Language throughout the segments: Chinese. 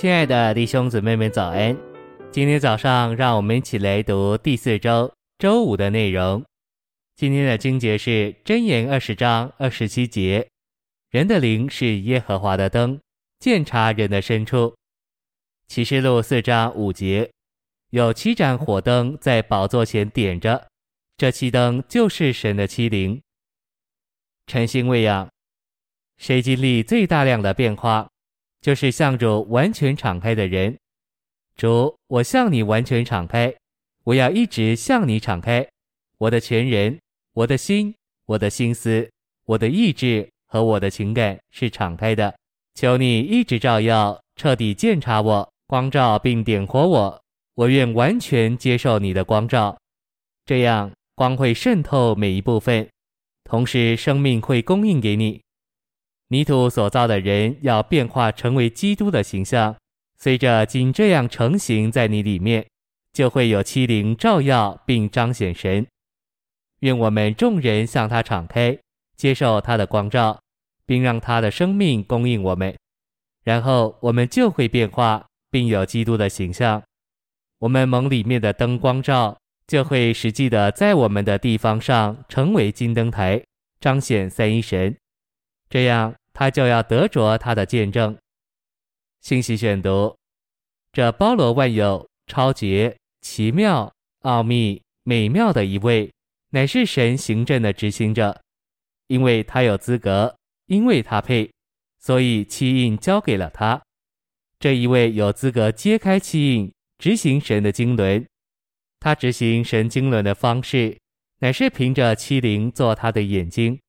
亲爱的弟兄姊妹们，早安！今天早上，让我们一起来读第四周周五的内容。今天的经节是箴言二十章二十七节：“人的灵是耶和华的灯，鉴察人的深处。”启示录四章五节：“有七盏火灯在宝座前点着，这七灯就是神的七灵。”晨星喂养，谁经历最大量的变化？就是向主完全敞开的人，主，我向你完全敞开，我要一直向你敞开，我的全人、我的心、我的心思、我的意志和我的情感是敞开的。求你一直照耀，彻底鉴察我，光照并点火我。我愿完全接受你的光照，这样光会渗透每一部分，同时生命会供应给你。泥土所造的人要变化成为基督的形象，随着经这样成型在你里面，就会有七灵照耀并彰显神。愿我们众人向他敞开，接受他的光照，并让他的生命供应我们，然后我们就会变化，并有基督的形象。我们蒙里面的灯光照，就会实际的在我们的地方上成为金灯台，彰显三一神。这样。他就要得着他的见证。信息选读：这包罗万有、超绝、奇妙、奥秘、美妙的一位，乃是神行政的执行者。因为他有资格，因为他配，所以七印交给了他。这一位有资格揭开七印，执行神的经纶。他执行神经纶的方式，乃是凭着七灵做他的眼睛。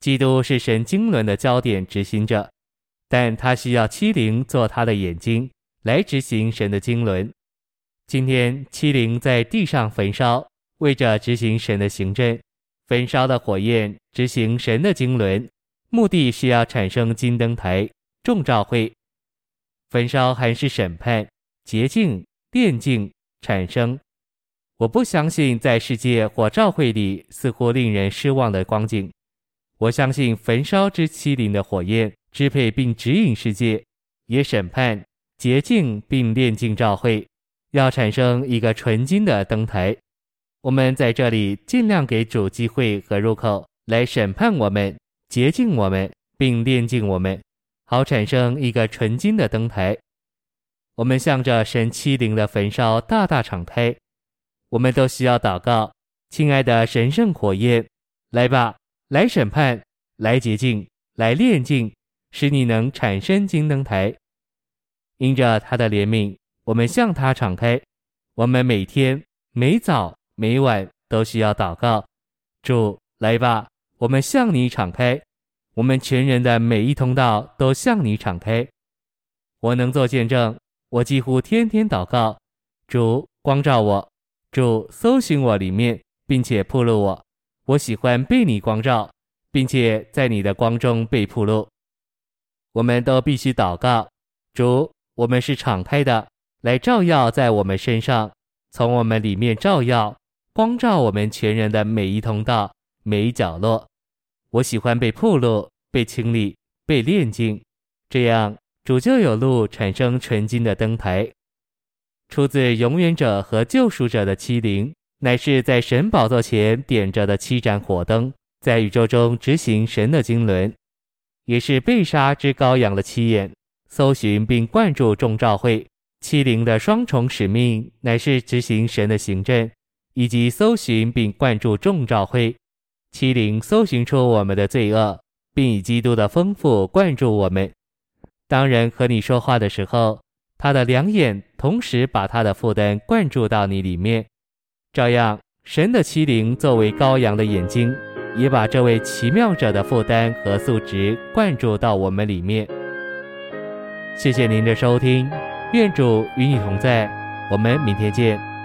基督是神经纶的焦点执行者，但他需要七灵做他的眼睛来执行神的经纶。今天七灵在地上焚烧，为着执行神的行政。焚烧的火焰执行神的经纶，目的是要产生金灯台、众召会。焚烧还是审判、洁净、炼净、产生。我不相信在世界或召会里似乎令人失望的光景。我相信焚烧之七灵的火焰支配并指引世界，也审判、洁净并炼净召会，要产生一个纯金的灯台。我们在这里尽量给主机会和入口，来审判我们、洁净我们并炼净我们，好产生一个纯金的灯台。我们向着神七灵的焚烧大大敞开，我们都需要祷告，亲爱的神圣火焰，来吧。来审判，来洁净，来炼净，使你能产生金灯台。因着他的怜悯，我们向他敞开。我们每天、每早、每晚都需要祷告。主，来吧，我们向你敞开。我们全人的每一通道都向你敞开。我能做见证，我几乎天天祷告。主，光照我。主，搜寻我里面，并且暴露我。我喜欢被你光照，并且在你的光中被铺路。我们都必须祷告，主，我们是敞开的，来照耀在我们身上，从我们里面照耀，光照我们全人的每一通道、每一角落。我喜欢被铺路、被清理、被炼净，这样主就有路产生纯金的灯台，出自永远者和救赎者的欺凌。乃是在神宝座前点着的七盏火灯，在宇宙中执行神的经纶，也是被杀之羔羊的七眼，搜寻并灌注众召会。七灵的双重使命，乃是执行神的行政，以及搜寻并灌注众召会。七灵搜寻出我们的罪恶，并以基督的丰富灌注我们。当人和你说话的时候，他的两眼同时把他的负担灌注到你里面。照样，神的七灵作为羔羊的眼睛，也把这位奇妙者的负担和素质灌注到我们里面。谢谢您的收听，愿主与你同在，我们明天见。